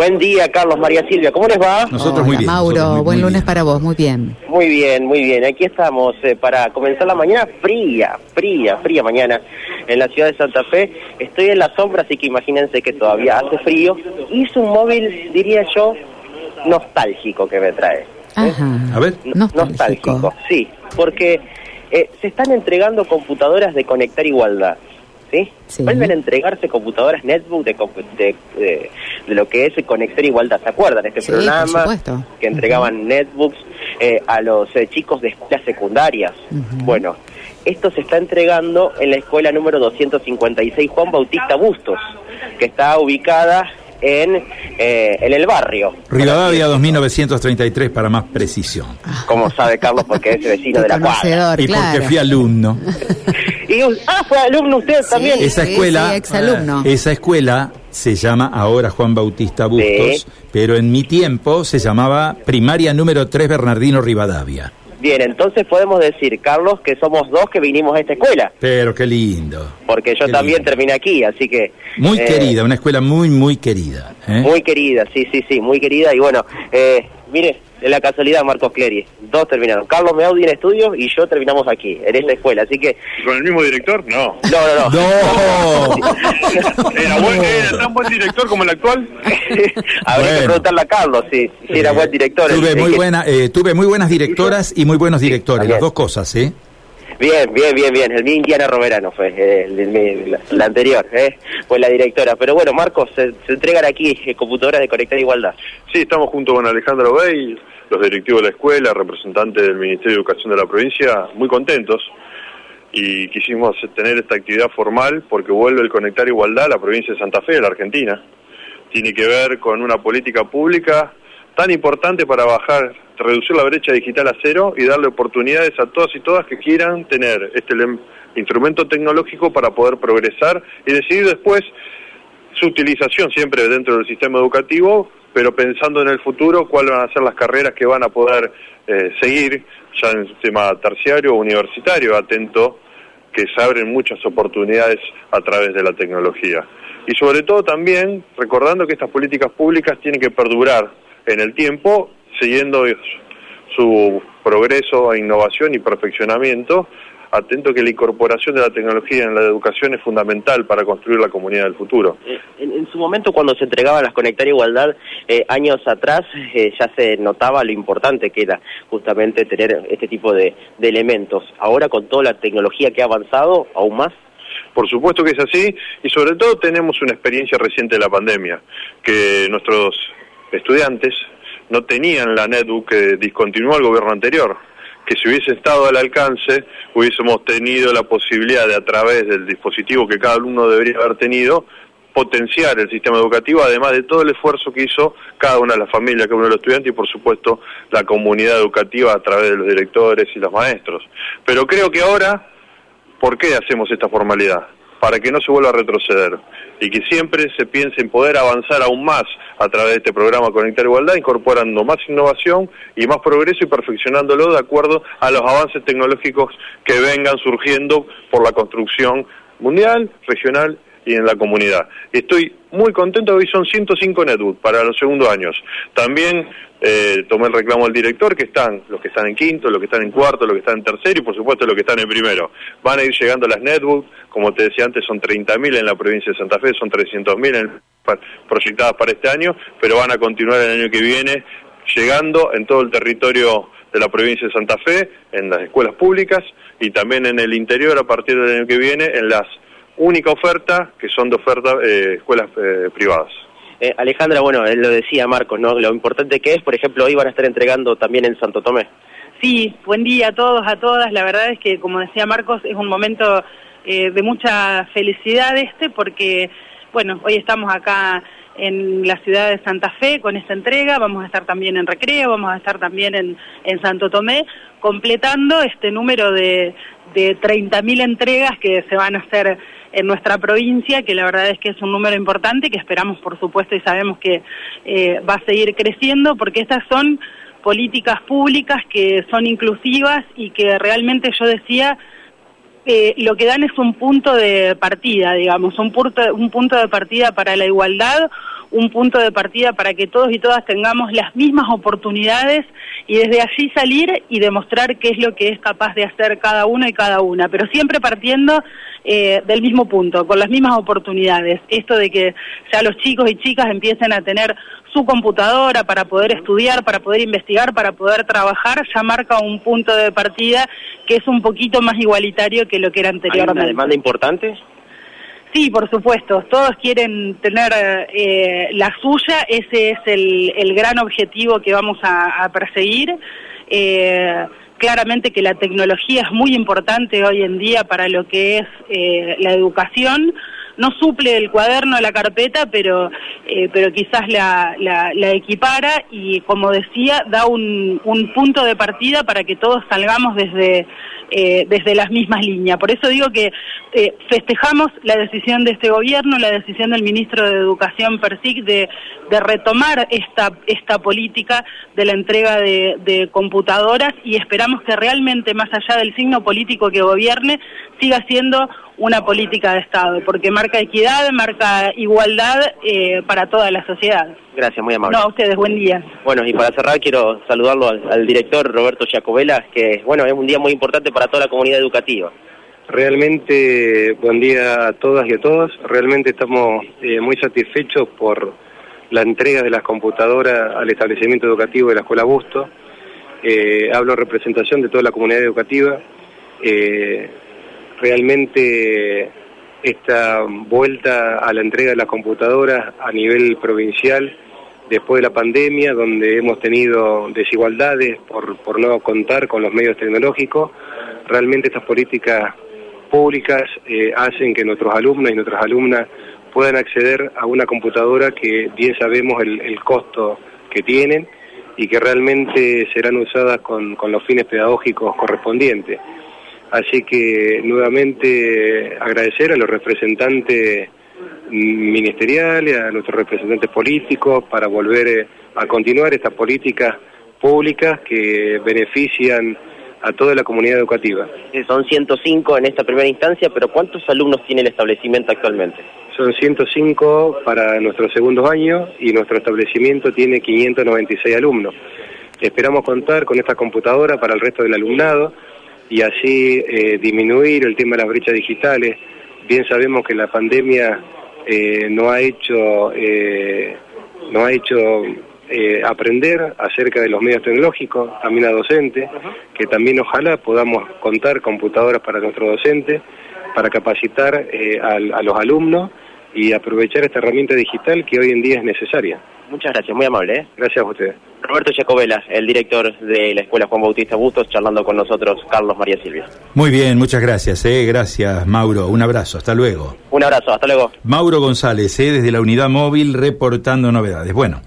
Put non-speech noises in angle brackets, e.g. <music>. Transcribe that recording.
Buen día, Carlos, María Silvia. ¿Cómo les va? Nosotros muy bien. Mauro, buen lunes para vos, muy bien. Muy bien, muy bien. Aquí estamos eh, para comenzar la mañana fría, fría, fría mañana en la ciudad de Santa Fe. Estoy en la sombra, así que imagínense que todavía hace frío. Y es un móvil, diría yo, nostálgico que me trae. ¿eh? Ajá. A ver. Nostálgico. sí, porque eh, se están entregando computadoras de Conectar Igualdad. ¿Sí? Sí. Vuelven a entregarse computadoras netbook de, compu- de, de- de lo que es Conectar Igualdad. ¿Se acuerdan? Este Sí, por programa supuesto. que entregaban netbooks eh, a los eh, chicos de escuelas secundarias. Bueno, esto se está entregando en la escuela número 256 Juan Bautista Bustos, que está ubicada en, eh, en el barrio. Rivadavia 2933 para más precisión. Como sabe Carlos, porque es vecino de la <laughs> cuadra. Y claro. porque fui alumno. <laughs> Y, ah, fue alumno usted también. Esa escuela, exalumno. esa escuela se llama ahora Juan Bautista Bustos, Sí. pero en mi tiempo se llamaba Primaria número 3 Bernardino Rivadavia. Bien, entonces podemos decir, Carlos, que somos dos que vinimos a esta escuela, Pero qué lindo. porque yo Qué también lindo. terminé aquí, así que... Muy eh, querida, una escuela muy, muy querida. ¿eh? Muy querida, sí, sí, sí, muy querida. Y bueno, eh, mire, de la casualidad, Marcos Clery, dos terminaron. Carlos Meaudi en estudios y yo terminamos aquí, en esta escuela. Así que, ¿Con el mismo director? No. no, no, no. ¡No! <laughs> ¿Era, buen, ¿Era tan buen director como el actual? <laughs> Habría que Bueno. preguntarle a Carlos si, si era buen director. Tuve muy, que- buena, eh, tuve muy buenas directoras y muy buenos directores, las dos cosas, ¿eh? Bien, bien, bien, bien. El mío Indiana Romerano fue eh, el, la, anterior, ¿eh? Fue la directora. Pero bueno, Marcos, se, se entregan aquí eh, computadoras de Conectar Igualdad. Sí, estamos junto con Alejandro Bey, los directivos de la escuela, representantes del Ministerio de Educación de la provincia, muy contentos. Y quisimos tener esta actividad formal porque vuelve el Conectar Igualdad a la provincia de Santa Fe, de la Argentina. Tiene que ver con una política pública tan importante para bajar, reducir la brecha digital a cero y darle oportunidades a todas y todas que quieran tener este instrumento tecnológico para poder progresar y decidir después su utilización siempre dentro del sistema educativo, pero pensando en el futuro cuáles van a ser las carreras que van a poder eh, seguir ya en el sistema terciario o universitario, atento que se abren muchas oportunidades a través de la tecnología. Y sobre todo también recordando que estas políticas públicas tienen que perdurar en el tiempo, siguiendo su progreso e innovación y perfeccionamiento, atento que la incorporación de la tecnología en la educación es fundamental para construir la comunidad del futuro. Eh, En, en su momento, cuando se entregaban las Conectar Igualdad, eh, años atrás, eh, ya se notaba lo importante que era justamente tener este tipo de, de elementos. Ahora, con toda la tecnología que ha avanzado, aún más. Por supuesto que es así y sobre todo tenemos una experiencia reciente de la pandemia, que nuestros estudiantes no tenían la netbook que discontinuó el gobierno anterior, que si hubiese estado al alcance hubiésemos tenido la posibilidad de a través del dispositivo que cada alumno debería haber tenido potenciar el sistema educativo, además de todo el esfuerzo que hizo cada una de las familias, cada uno de los estudiantes y por supuesto la comunidad educativa a través de los directores y los maestros. Pero creo que ahora ¿Por qué hacemos esta formalidad? Para que no se vuelva a retroceder y que siempre se piense en poder avanzar aún más a través de este programa Conectar Igualdad, incorporando más innovación y más progreso y perfeccionándolo de acuerdo a los avances tecnológicos que vengan surgiendo por la construcción mundial, regional y en la comunidad. Estoy muy contento, hoy son 105 netbook para los segundos años. También eh, tomé el reclamo del director, que están los que están en quinto, los que están en cuarto, los que están en tercero y por supuesto los que están en primero. Van a ir llegando las netbook, como te decía antes, son 30.000 en la provincia de Santa Fe, son 300.000 en- proyectadas para este año, pero van a continuar el año que viene llegando en todo el territorio de la provincia de Santa Fe, en las escuelas públicas y también en el interior a partir del año que viene en las única oferta que son de oferta eh, escuelas eh, privadas. Eh, Alejandra, bueno, él lo decía Marcos, ¿no? Lo importante que es, por ejemplo, hoy van a estar entregando también en Santo Tomé. Sí, buen día a todos, a todas. La verdad es que, como decía Marcos, es un momento eh, de mucha felicidad este, porque, bueno, hoy estamos acá en la ciudad de Santa Fe con esta entrega, vamos a estar también en Recreo, vamos a estar también en, en Santo Tomé, completando este número de, de 30.000 entregas que se van a hacer en nuestra provincia, que la verdad es que es un número importante, que esperamos, por supuesto, y sabemos que eh, va a seguir creciendo, porque estas son políticas públicas que son inclusivas y que realmente yo decía eh, lo que dan es un punto de partida, digamos, un punto, un punto de partida para la igualdad, un punto de partida para que todos y todas tengamos las mismas oportunidades y desde allí salir y demostrar qué es lo que es capaz de hacer cada uno y cada una, pero siempre partiendo eh, del mismo punto, con las mismas oportunidades. Esto de que ya los chicos y chicas empiecen a tener su computadora para poder estudiar, para poder investigar, para poder trabajar, ya marca un punto de partida que es un poquito más igualitario que lo que era anteriormente. ¿Hay una demanda importante? Sí, por supuesto. Todos quieren tener eh, la suya. Ese es el, el, gran objetivo que vamos a, a perseguir. Eh, claramente que la tecnología es muy importante hoy en día para lo que es eh, la educación no suple el cuaderno, la carpeta, pero, eh, pero quizás la, la, equipara y, como decía, da un, un punto de partida para que todos salgamos desde, eh, desde las mismas líneas. Por eso digo que eh, festejamos la decisión de este gobierno, la decisión del ministro de Educación Persic de, de retomar esta, esta política de la entrega de, de computadoras y esperamos que realmente, más allá del signo político que gobierne, siga siendo una política de Estado, porque marca equidad, marca igualdad eh, para toda la sociedad. Gracias, muy amable. No, a ustedes, buen día. Bueno, y para cerrar quiero saludarlo al, director Roberto Jacobela, que bueno, es un día muy importante para toda la comunidad educativa. Realmente, buen día a todas y a todos. Realmente estamos eh, muy satisfechos por la entrega de las computadoras al establecimiento educativo de la Escuela Busto. Eh, hablo en representación de toda la comunidad educativa. Eh, realmente esta vuelta a la entrega de las computadoras a nivel provincial después de la pandemia, donde hemos tenido desigualdades por, no contar con los medios tecnológicos, realmente estas políticas públicas eh, hacen que nuestros alumnos y nuestras alumnas puedan acceder a una computadora que bien sabemos el, el costo que tienen y que realmente serán usadas con los fines pedagógicos correspondientes. Así que nuevamente agradecer a los representantes ministeriales, a nuestros representantes políticos para volver eh, a continuar estas políticas públicas que benefician a toda la comunidad educativa. Son 105 en esta primera instancia, pero ¿cuántos alumnos tiene el establecimiento actualmente? Son 105 para nuestros segundos años y nuestro establecimiento tiene 596 alumnos. Esperamos contar con esta computadora para el resto del alumnado y así eh, disminuir el tema de las brechas digitales. Bien sabemos que la pandemia eh, no ha hecho, eh, no ha hecho aprender acerca de los medios tecnológicos, también a docentes, que también ojalá podamos contar computadoras para nuestros docentes, para capacitar a, a los alumnos y aprovechar esta herramienta digital que hoy en día es necesaria. Muchas gracias, muy amable. ¿eh? Gracias a ustedes. Roberto Jacobela, el director de la Escuela Juan Bautista Bustos, charlando con nosotros, Carlos María Silvia. Muy bien, muchas gracias. Eh. Gracias, Mauro. Un abrazo, hasta luego. Un abrazo, hasta luego. Mauro González, eh, desde la unidad móvil, reportando novedades. Bueno.